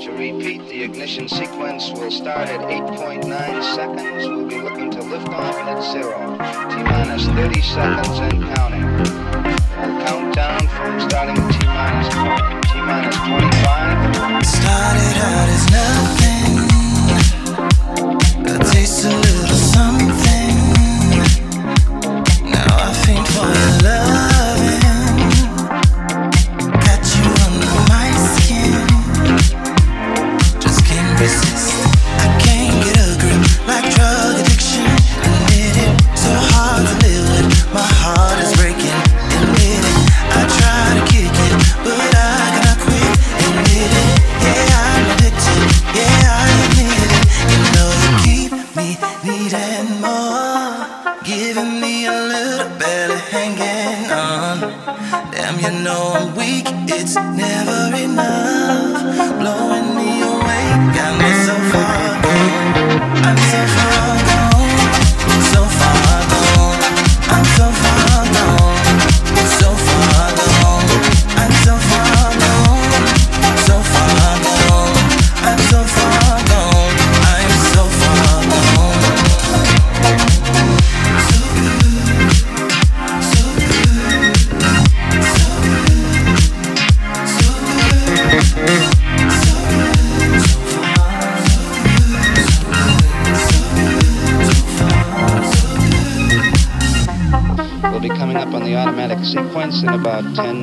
To repeat, the ignition sequence will start at 8.9 seconds. We'll be looking to lift off at zero. T minus 30 seconds and counting. We'll count down from starting at T minus 20. T minus 25. Started out as nothing. I taste a little something. Now I faint for your love.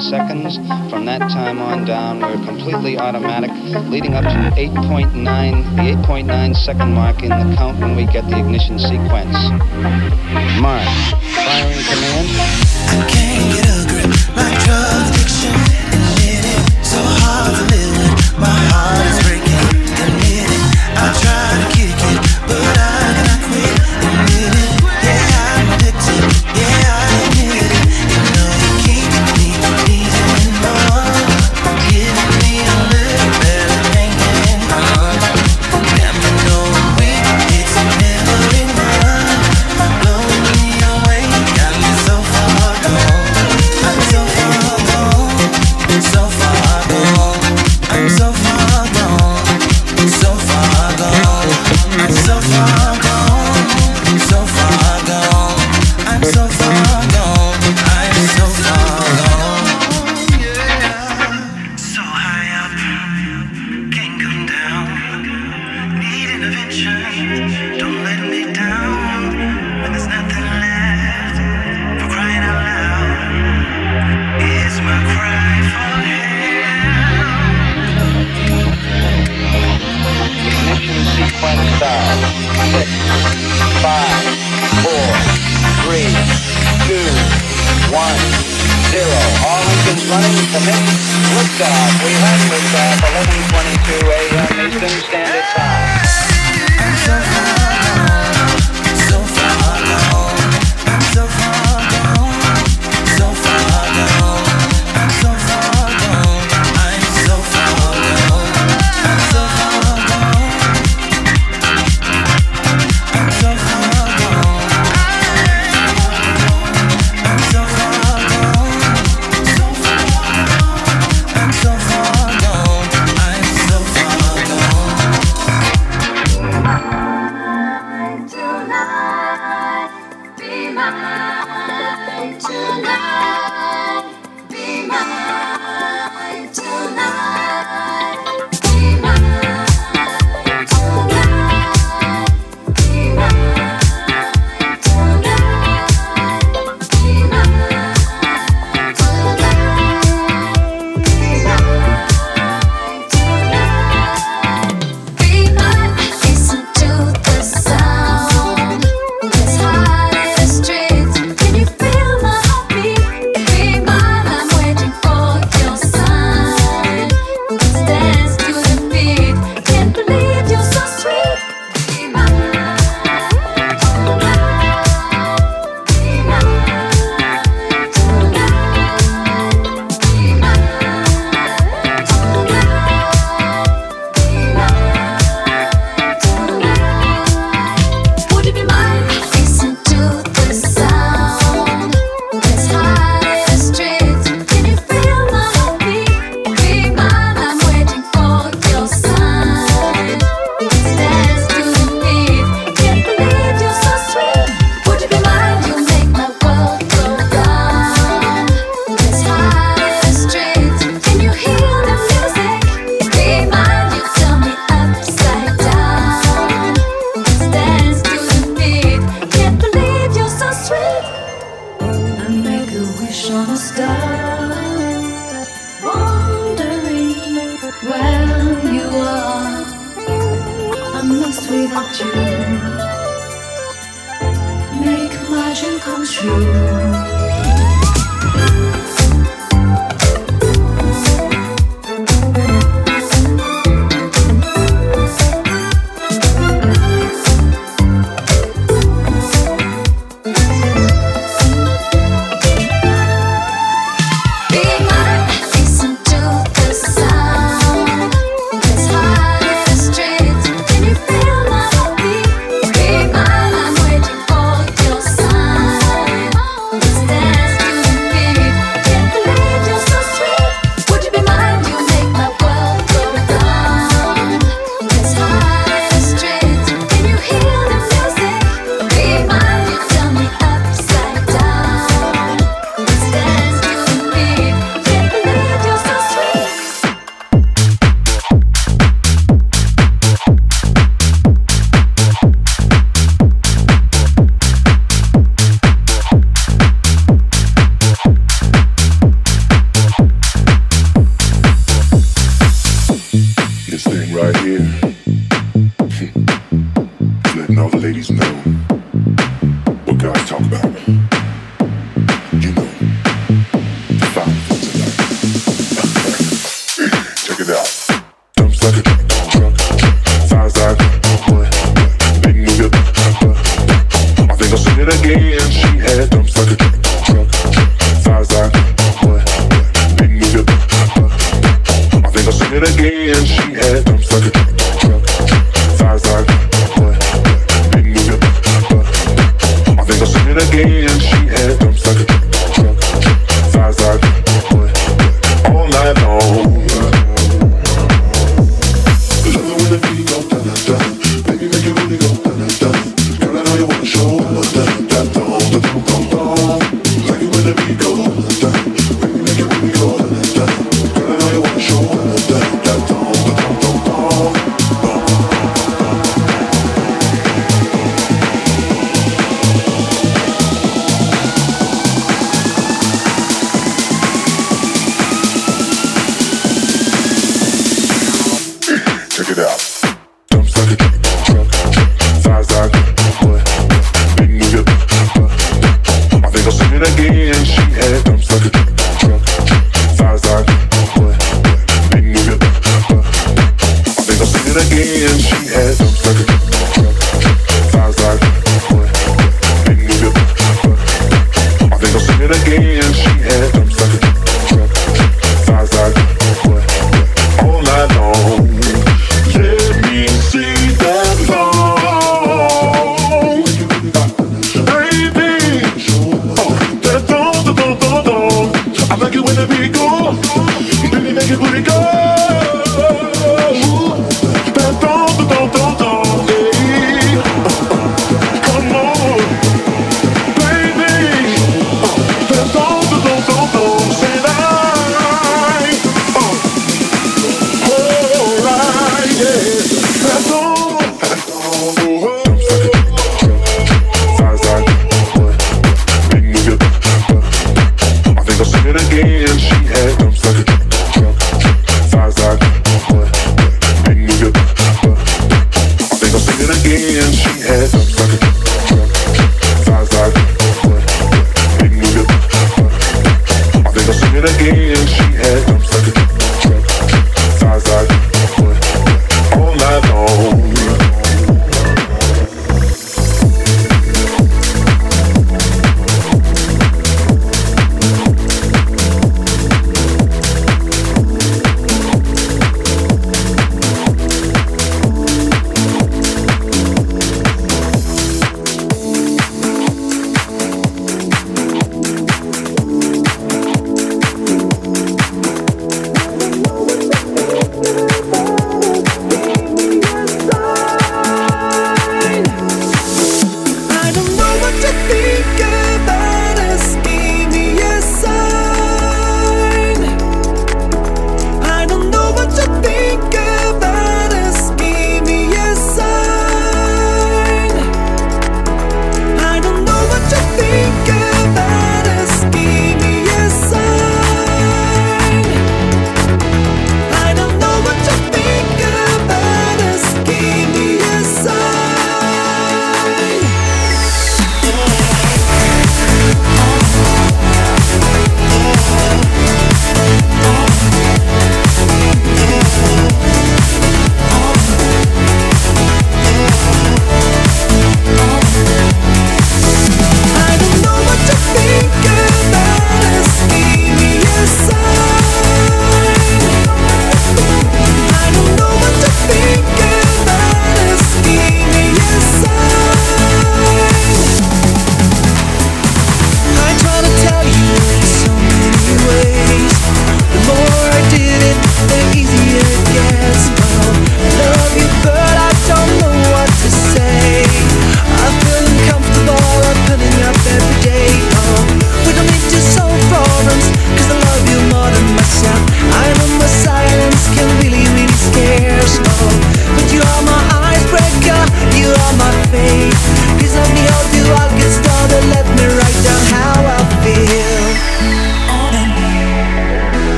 seconds. From that time on down, we're completely automatic, leading up to 8.9, the 8.9 second mark in the count when we get the ignition sequence. Mark, firing command. I can't get a grip, my drug addiction, and so hard to live.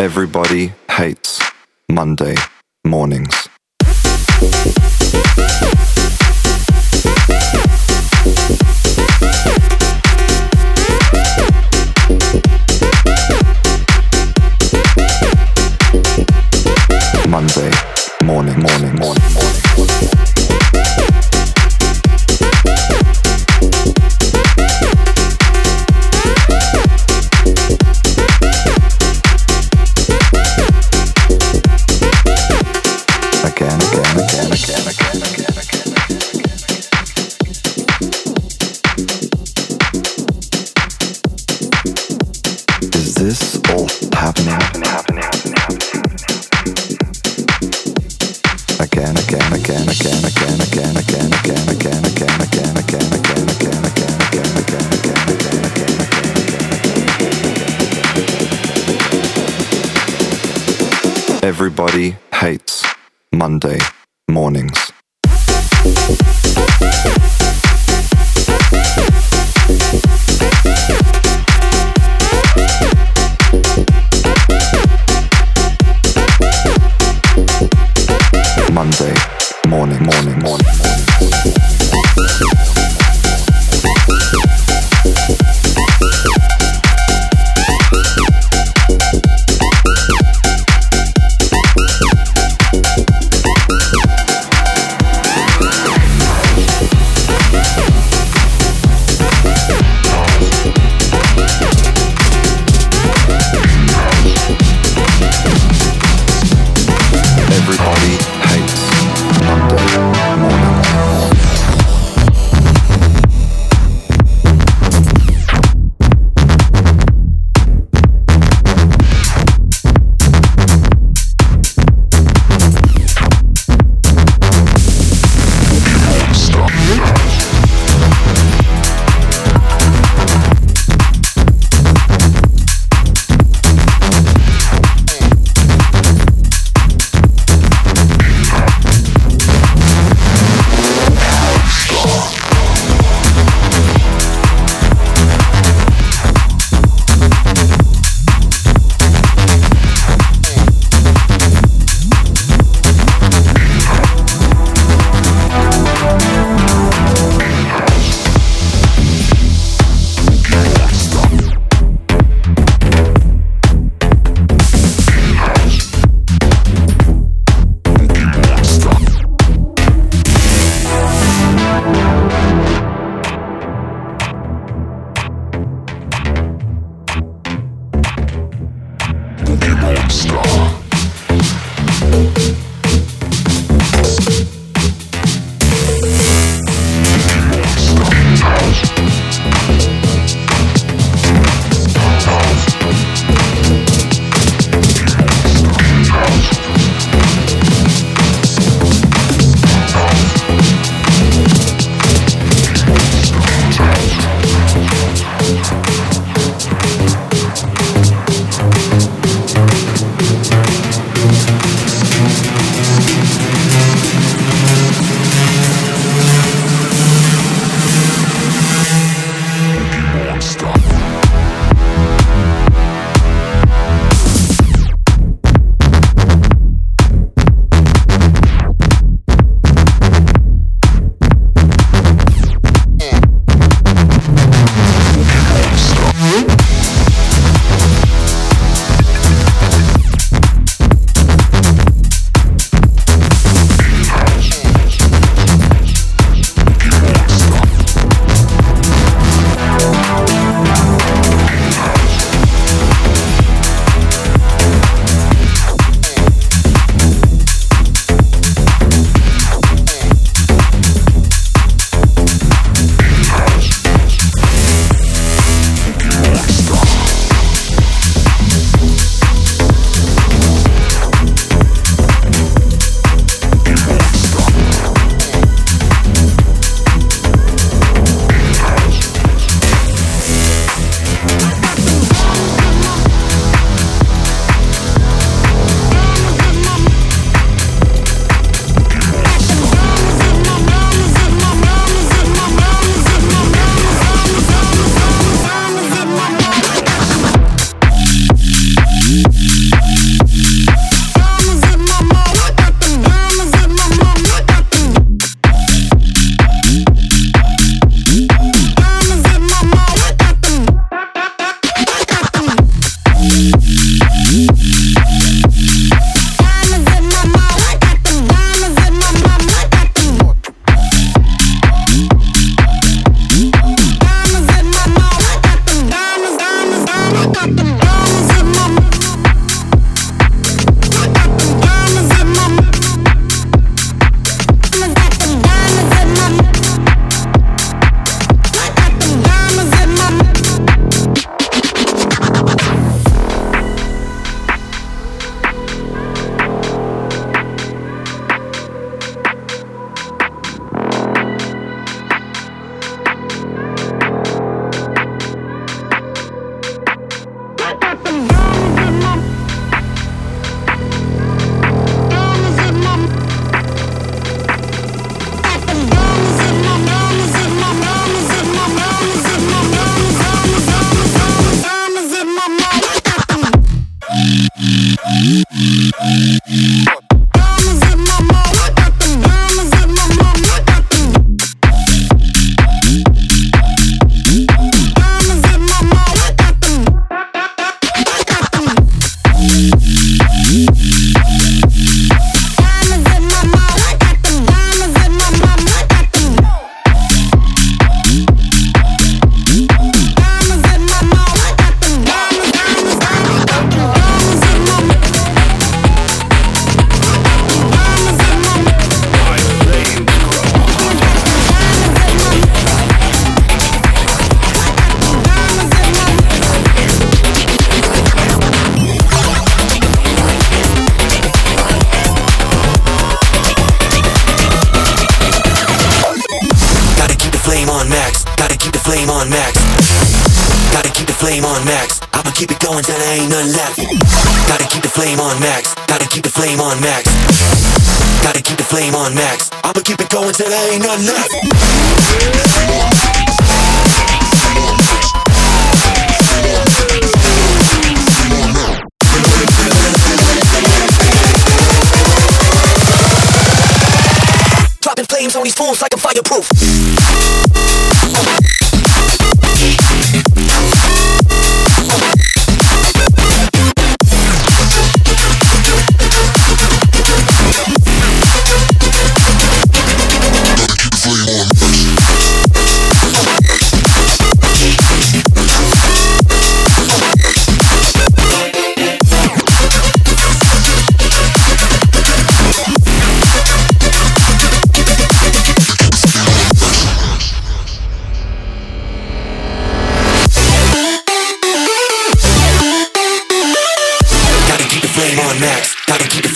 Everybody hates Monday mornings.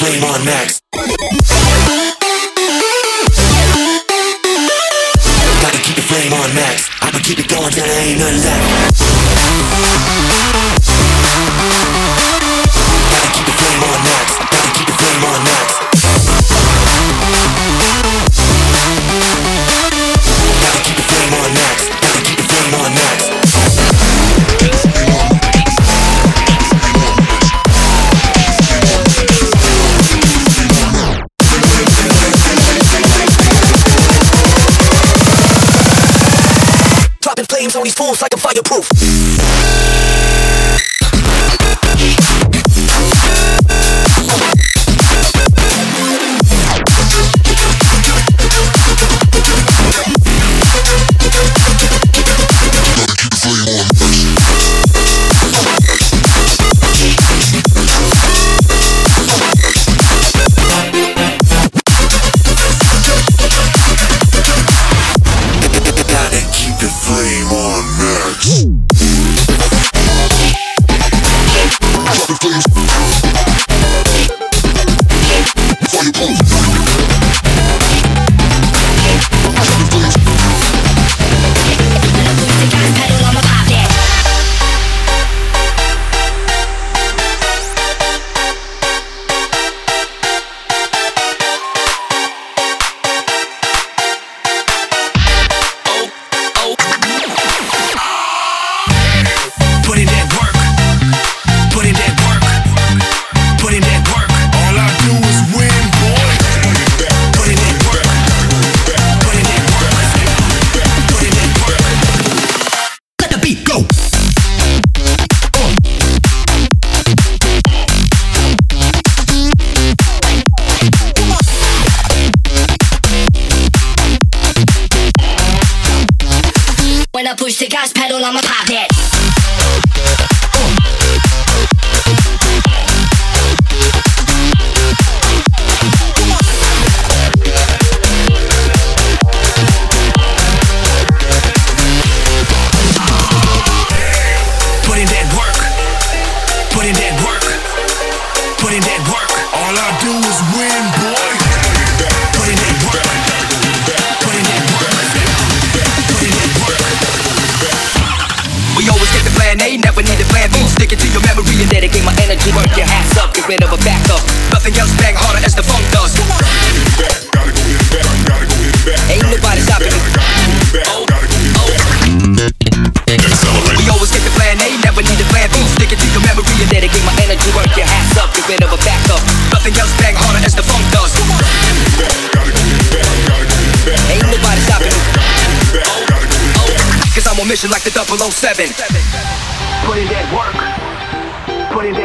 blame on Max. Gotta keep the flame on Max. I can keep it going till there ain't nothing push the gas pedal, I'ma pop that. below seven. Put it at work. Put it at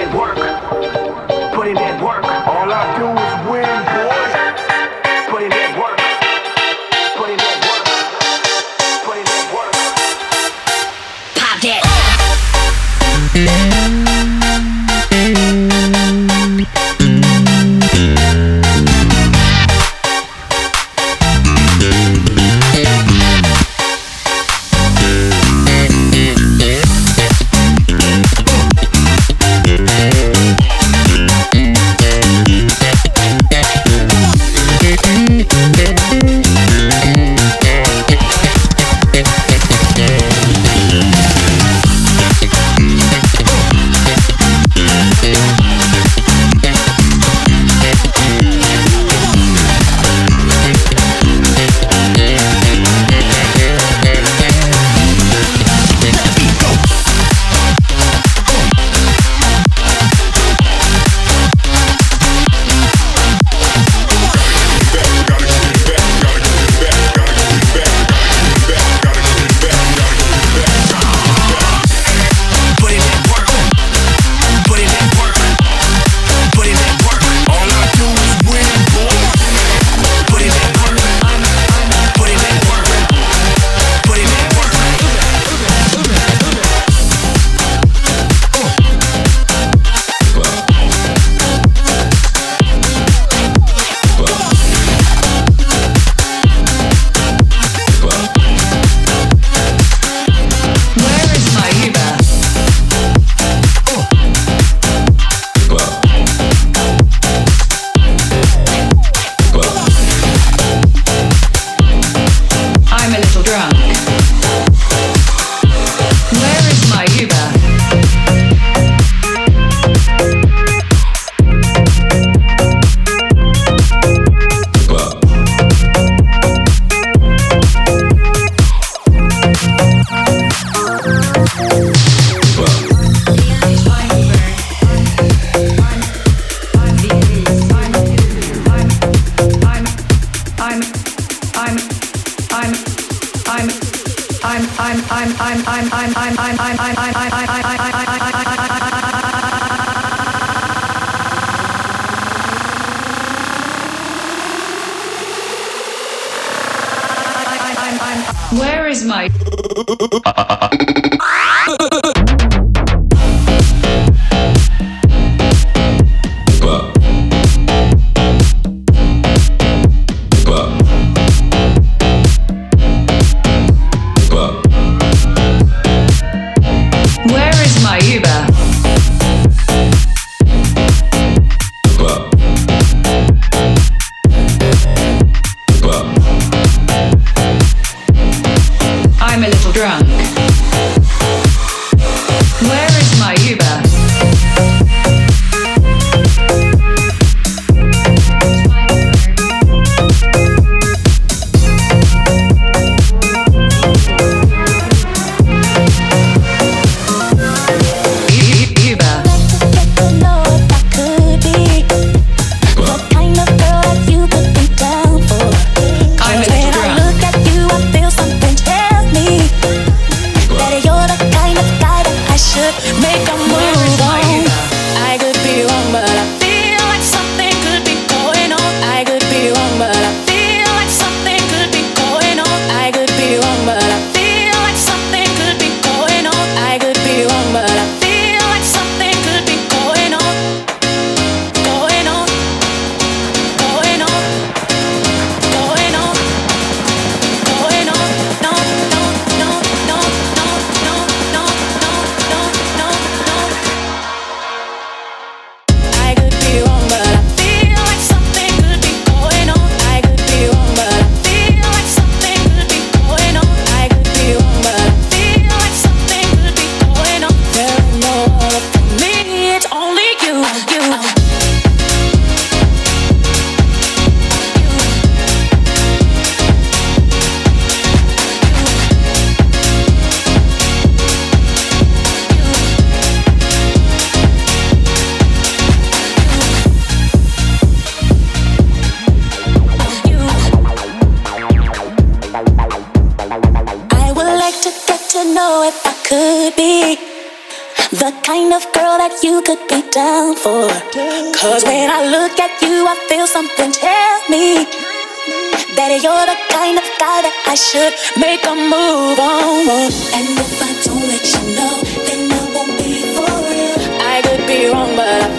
The kind of girl that you could be down for. Cause when I look at you, I feel something tell me that you're the kind of guy that I should make a move on. And if I don't let you know, then I won't be for real. I could be wrong, but I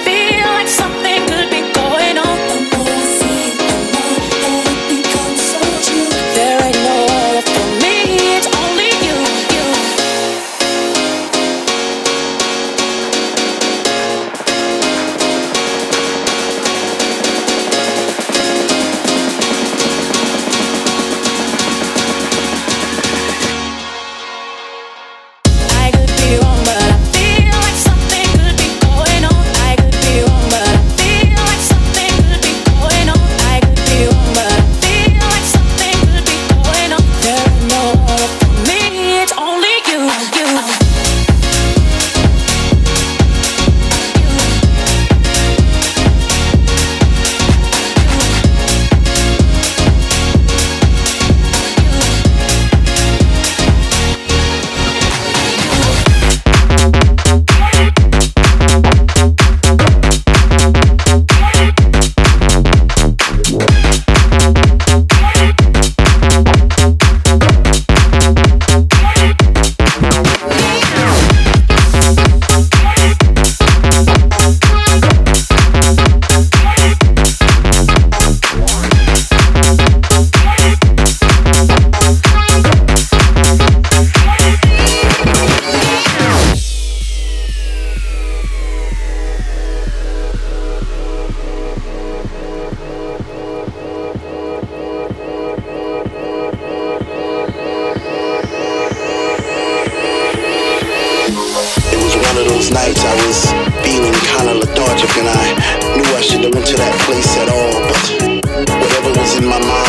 in my mind.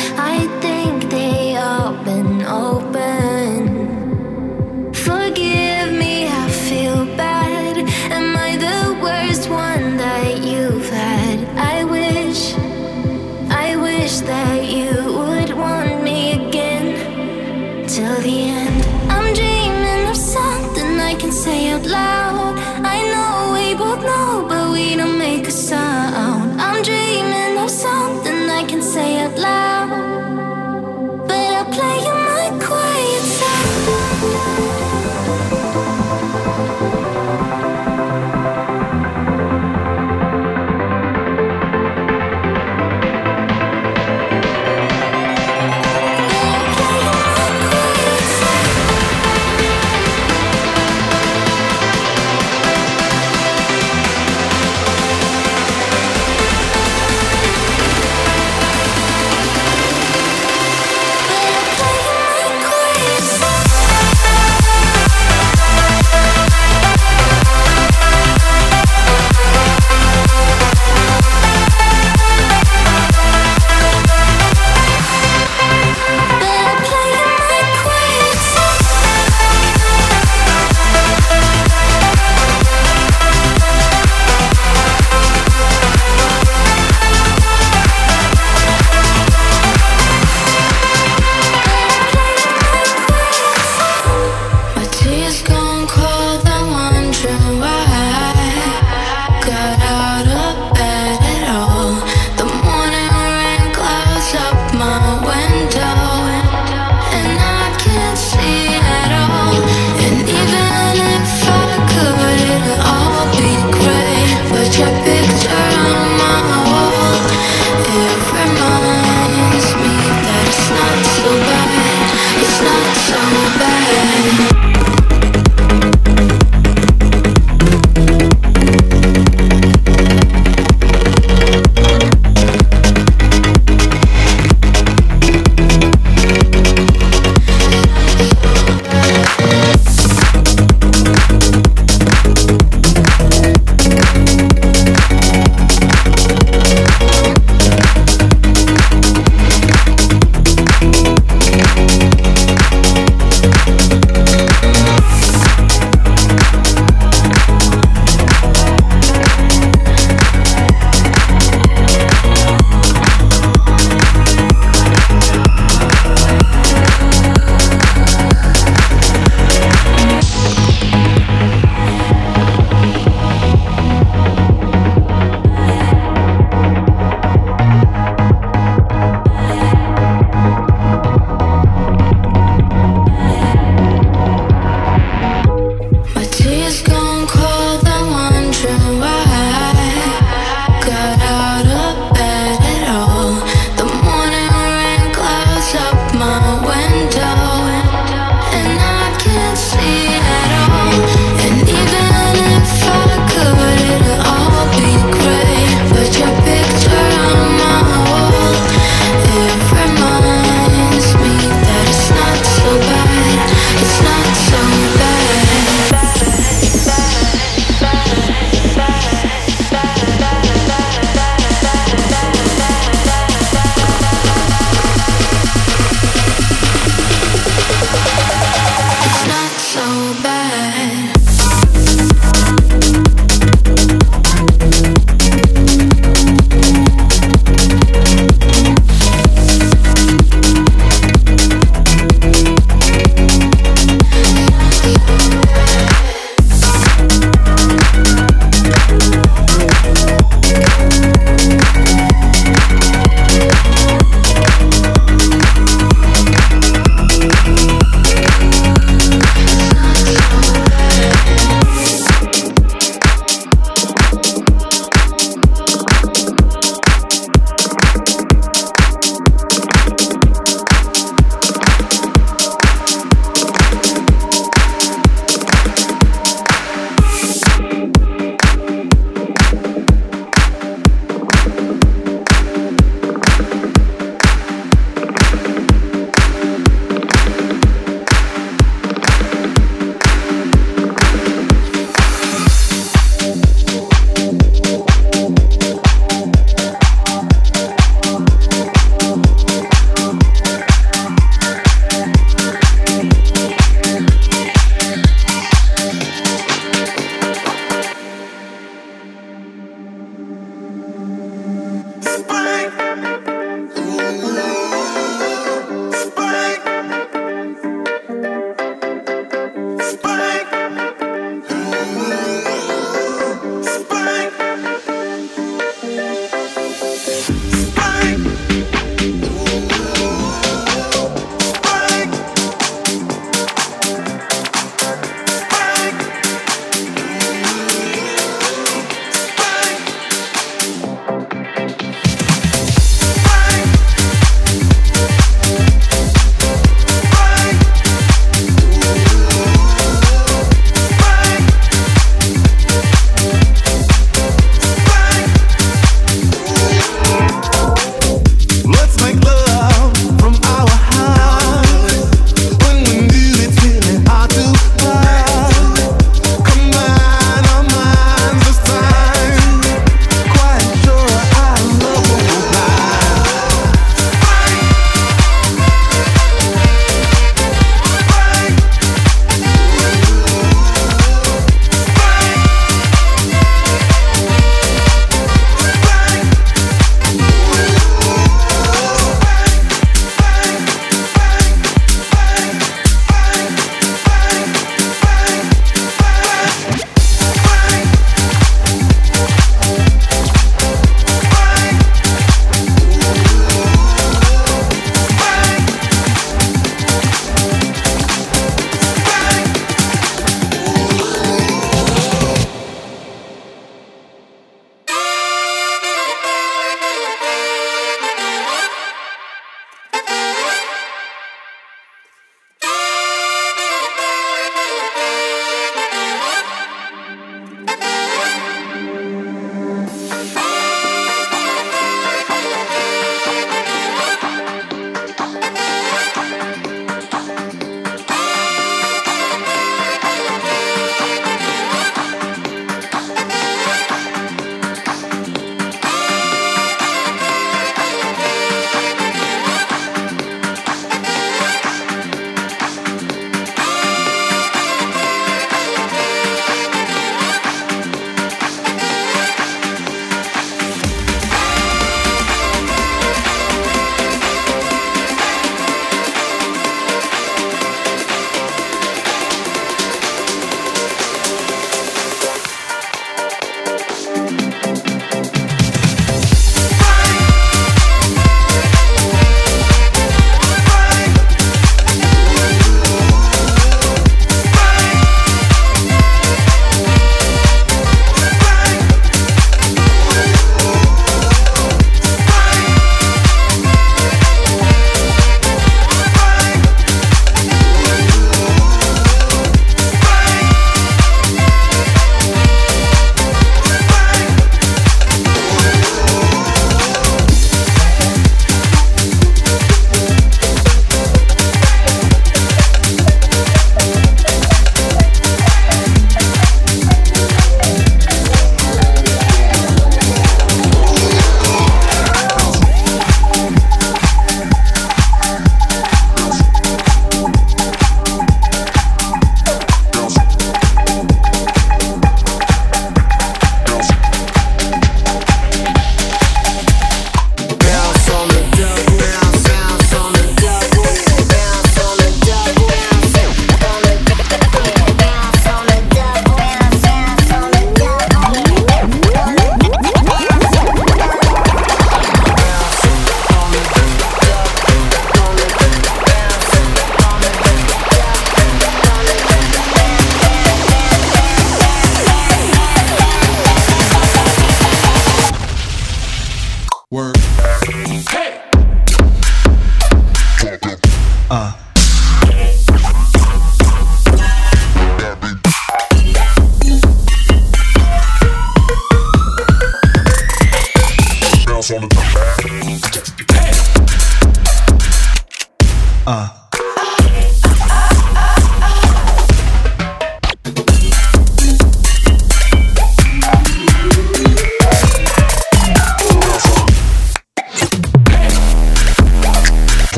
I